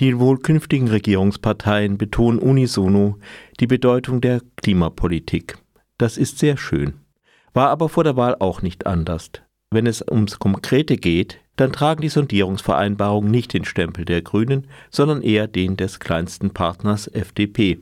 Die wohl künftigen Regierungsparteien betonen unisono die Bedeutung der Klimapolitik. Das ist sehr schön. War aber vor der Wahl auch nicht anders. Wenn es ums Konkrete geht, dann tragen die Sondierungsvereinbarungen nicht den Stempel der Grünen, sondern eher den des kleinsten Partners FDP.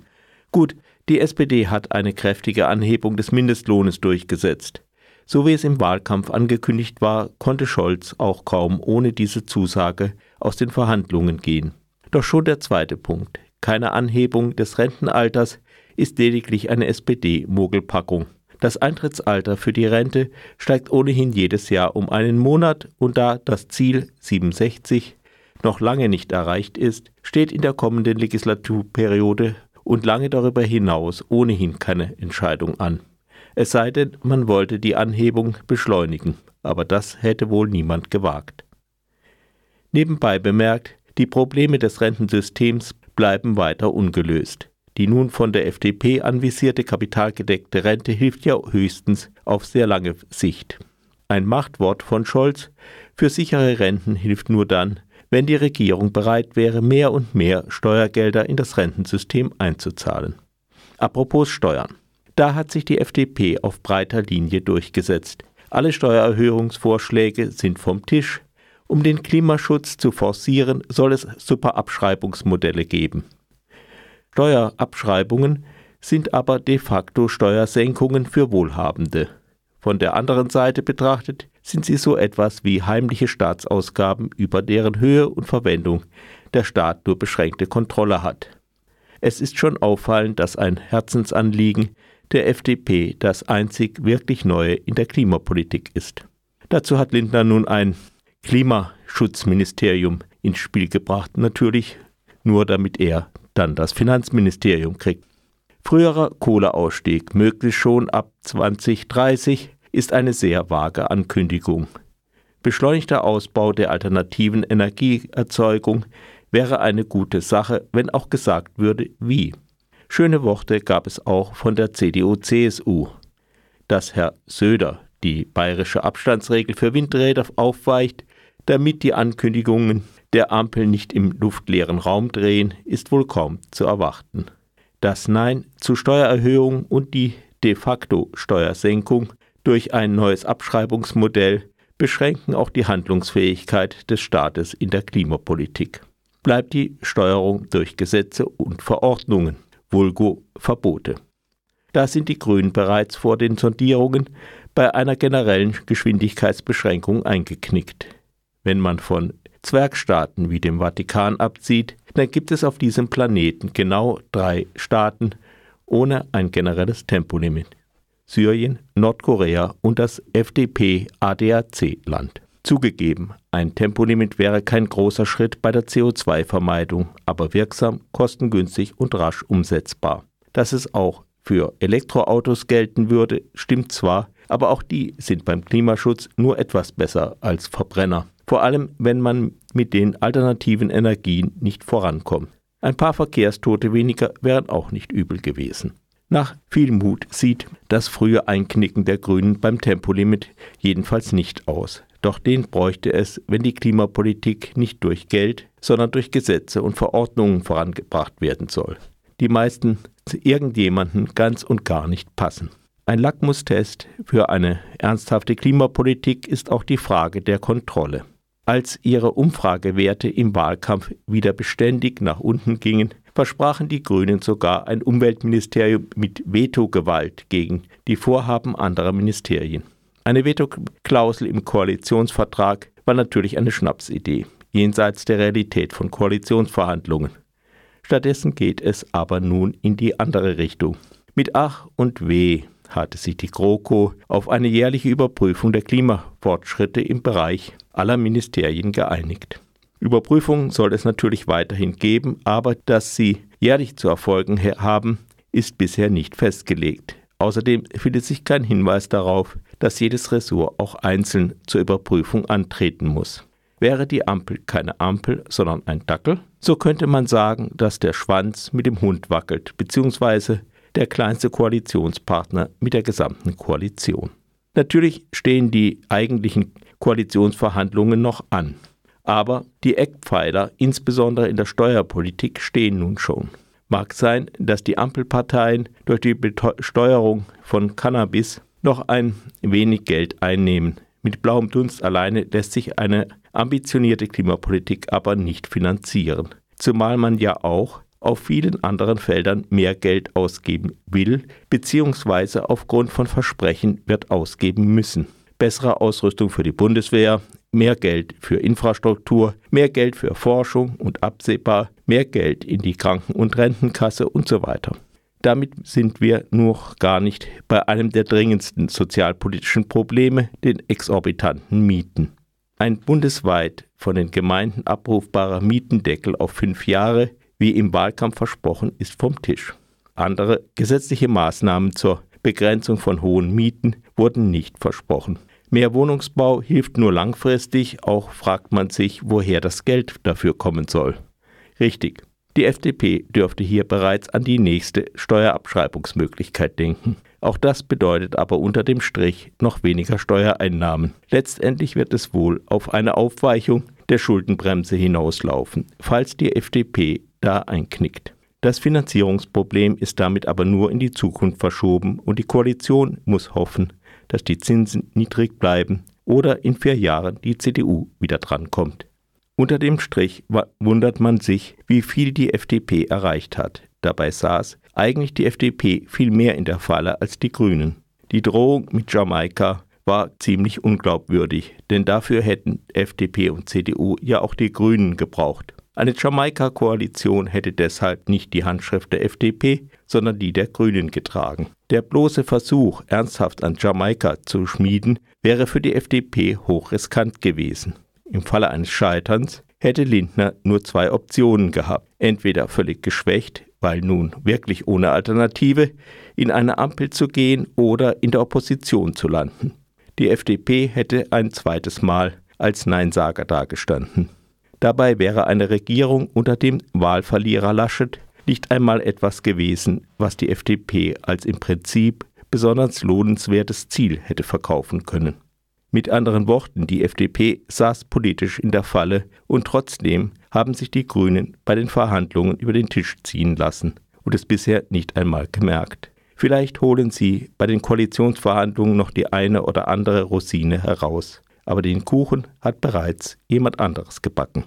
Gut, die SPD hat eine kräftige Anhebung des Mindestlohnes durchgesetzt. So wie es im Wahlkampf angekündigt war, konnte Scholz auch kaum ohne diese Zusage aus den Verhandlungen gehen. Doch schon der zweite Punkt, keine Anhebung des Rentenalters, ist lediglich eine SPD-Mogelpackung. Das Eintrittsalter für die Rente steigt ohnehin jedes Jahr um einen Monat und da das Ziel 67 noch lange nicht erreicht ist, steht in der kommenden Legislaturperiode und lange darüber hinaus ohnehin keine Entscheidung an. Es sei denn, man wollte die Anhebung beschleunigen, aber das hätte wohl niemand gewagt. Nebenbei bemerkt, die Probleme des Rentensystems bleiben weiter ungelöst. Die nun von der FDP anvisierte kapitalgedeckte Rente hilft ja höchstens auf sehr lange Sicht. Ein Machtwort von Scholz für sichere Renten hilft nur dann, wenn die Regierung bereit wäre, mehr und mehr Steuergelder in das Rentensystem einzuzahlen. Apropos Steuern. Da hat sich die FDP auf breiter Linie durchgesetzt. Alle Steuererhöhungsvorschläge sind vom Tisch, um den Klimaschutz zu forcieren, soll es Superabschreibungsmodelle geben. Steuerabschreibungen sind aber de facto Steuersenkungen für Wohlhabende. Von der anderen Seite betrachtet sind sie so etwas wie heimliche Staatsausgaben, über deren Höhe und Verwendung der Staat nur beschränkte Kontrolle hat. Es ist schon auffallend, dass ein Herzensanliegen der FDP das einzig wirklich Neue in der Klimapolitik ist. Dazu hat Lindner nun ein Klimaschutzministerium ins Spiel gebracht, natürlich nur damit er dann das Finanzministerium kriegt. Früherer Kohleausstieg, möglichst schon ab 2030, ist eine sehr vage Ankündigung. Beschleunigter Ausbau der alternativen Energieerzeugung wäre eine gute Sache, wenn auch gesagt würde, wie. Schöne Worte gab es auch von der CDU-CSU. Dass Herr Söder die bayerische Abstandsregel für Windräder aufweicht, damit die Ankündigungen der Ampel nicht im luftleeren Raum drehen, ist wohl kaum zu erwarten. Das Nein zu Steuererhöhung und die de facto Steuersenkung durch ein neues Abschreibungsmodell beschränken auch die Handlungsfähigkeit des Staates in der Klimapolitik. Bleibt die Steuerung durch Gesetze und Verordnungen, vulgo Verbote. Da sind die Grünen bereits vor den Sondierungen bei einer generellen Geschwindigkeitsbeschränkung eingeknickt. Wenn man von Zwergstaaten wie dem Vatikan abzieht, dann gibt es auf diesem Planeten genau drei Staaten ohne ein generelles Tempolimit. Syrien, Nordkorea und das FDP-ADAC-Land. Zugegeben, ein Tempolimit wäre kein großer Schritt bei der CO2-Vermeidung, aber wirksam, kostengünstig und rasch umsetzbar. Dass es auch für Elektroautos gelten würde, stimmt zwar, aber auch die sind beim Klimaschutz nur etwas besser als Verbrenner. Vor allem, wenn man mit den alternativen Energien nicht vorankommt. Ein paar Verkehrstote weniger wären auch nicht übel gewesen. Nach viel Mut sieht das frühe Einknicken der Grünen beim Tempolimit jedenfalls nicht aus. Doch den bräuchte es, wenn die Klimapolitik nicht durch Geld, sondern durch Gesetze und Verordnungen vorangebracht werden soll. Die meisten zu irgendjemanden ganz und gar nicht passen. Ein Lackmustest für eine ernsthafte Klimapolitik ist auch die Frage der Kontrolle. Als ihre Umfragewerte im Wahlkampf wieder beständig nach unten gingen, versprachen die Grünen sogar ein Umweltministerium mit Vetogewalt gegen die Vorhaben anderer Ministerien. Eine Vetoklausel im Koalitionsvertrag war natürlich eine Schnapsidee, jenseits der Realität von Koalitionsverhandlungen. Stattdessen geht es aber nun in die andere Richtung. Mit Ach und Weh hatte sich die GroKo auf eine jährliche Überprüfung der Klimafortschritte im Bereich aller Ministerien geeinigt. Überprüfungen soll es natürlich weiterhin geben, aber dass sie jährlich zu erfolgen haben, ist bisher nicht festgelegt. Außerdem findet sich kein Hinweis darauf, dass jedes Ressort auch einzeln zur Überprüfung antreten muss. Wäre die Ampel keine Ampel, sondern ein Dackel, so könnte man sagen, dass der Schwanz mit dem Hund wackelt, beziehungsweise der kleinste Koalitionspartner mit der gesamten Koalition. Natürlich stehen die eigentlichen Koalitionsverhandlungen noch an. Aber die Eckpfeiler, insbesondere in der Steuerpolitik, stehen nun schon. Mag sein, dass die Ampelparteien durch die Besteuerung von Cannabis noch ein wenig Geld einnehmen. Mit blauem Dunst alleine lässt sich eine ambitionierte Klimapolitik aber nicht finanzieren. Zumal man ja auch auf vielen anderen Feldern mehr Geld ausgeben will, beziehungsweise aufgrund von Versprechen wird ausgeben müssen. Bessere Ausrüstung für die Bundeswehr, mehr Geld für Infrastruktur, mehr Geld für Forschung und absehbar mehr Geld in die Kranken- und Rentenkasse und so weiter. Damit sind wir noch gar nicht bei einem der dringendsten sozialpolitischen Probleme, den exorbitanten Mieten. Ein bundesweit von den Gemeinden abrufbarer Mietendeckel auf fünf Jahre, wie im Wahlkampf versprochen, ist vom Tisch. Andere gesetzliche Maßnahmen zur Begrenzung von hohen Mieten wurden nicht versprochen. Mehr Wohnungsbau hilft nur langfristig, auch fragt man sich, woher das Geld dafür kommen soll. Richtig, die FDP dürfte hier bereits an die nächste Steuerabschreibungsmöglichkeit denken. Auch das bedeutet aber unter dem Strich noch weniger Steuereinnahmen. Letztendlich wird es wohl auf eine Aufweichung der Schuldenbremse hinauslaufen, falls die FDP da einknickt. Das Finanzierungsproblem ist damit aber nur in die Zukunft verschoben und die Koalition muss hoffen, dass die Zinsen niedrig bleiben oder in vier Jahren die CDU wieder drankommt. Unter dem Strich wundert man sich, wie viel die FDP erreicht hat. Dabei saß eigentlich die FDP viel mehr in der Falle als die Grünen. Die Drohung mit Jamaika war ziemlich unglaubwürdig, denn dafür hätten FDP und CDU ja auch die Grünen gebraucht. Eine Jamaika-Koalition hätte deshalb nicht die Handschrift der FDP, sondern die der Grünen getragen. Der bloße Versuch, ernsthaft an Jamaika zu schmieden, wäre für die FDP hochriskant gewesen. Im Falle eines Scheiterns hätte Lindner nur zwei Optionen gehabt. Entweder völlig geschwächt, weil nun wirklich ohne Alternative, in eine Ampel zu gehen oder in der Opposition zu landen. Die FDP hätte ein zweites Mal als Neinsager dagestanden. Dabei wäre eine Regierung unter dem Wahlverlierer Laschet nicht einmal etwas gewesen, was die FDP als im Prinzip besonders lohnenswertes Ziel hätte verkaufen können. Mit anderen Worten, die FDP saß politisch in der Falle und trotzdem haben sich die Grünen bei den Verhandlungen über den Tisch ziehen lassen und es bisher nicht einmal gemerkt. Vielleicht holen sie bei den Koalitionsverhandlungen noch die eine oder andere Rosine heraus aber den Kuchen hat bereits jemand anderes gebacken.